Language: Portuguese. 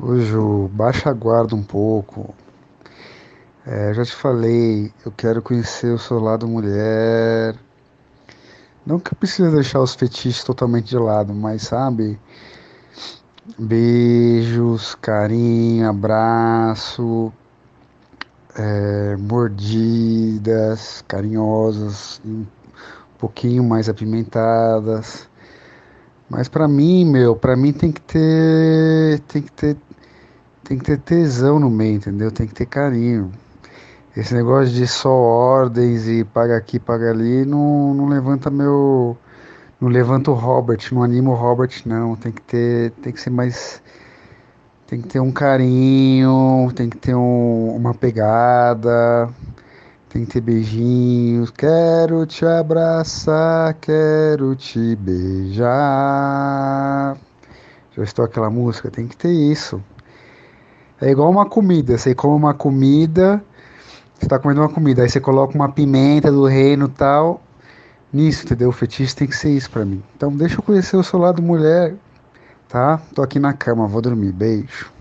Ô Ju, baixa a guarda um pouco. É, já te falei, eu quero conhecer o seu lado mulher. Não que eu precise deixar os fetiches totalmente de lado, mas sabe? Beijos, carinho, abraço, é, mordidas carinhosas, um pouquinho mais apimentadas. Mas pra mim, meu, pra mim tem que ter, tem que ter, tem que ter tesão no meio, entendeu? Tem que ter carinho. Esse negócio de só ordens e paga aqui, paga ali, não, não levanta meu, não levanta o Robert, não anima o Robert, não. Tem que ter, tem que ser mais, tem que ter um carinho, tem que ter um, uma pegada, tem que ter beijinhos. Quero te abraçar, quero te beijar. Já estou aquela música, tem que ter isso. É igual uma comida, você come uma comida, você está comendo uma comida, aí você coloca uma pimenta do reino tal. Nisso, entendeu? O fetiche tem que ser isso pra mim. Então deixa eu conhecer o seu lado mulher, tá? Tô aqui na cama, vou dormir. Beijo.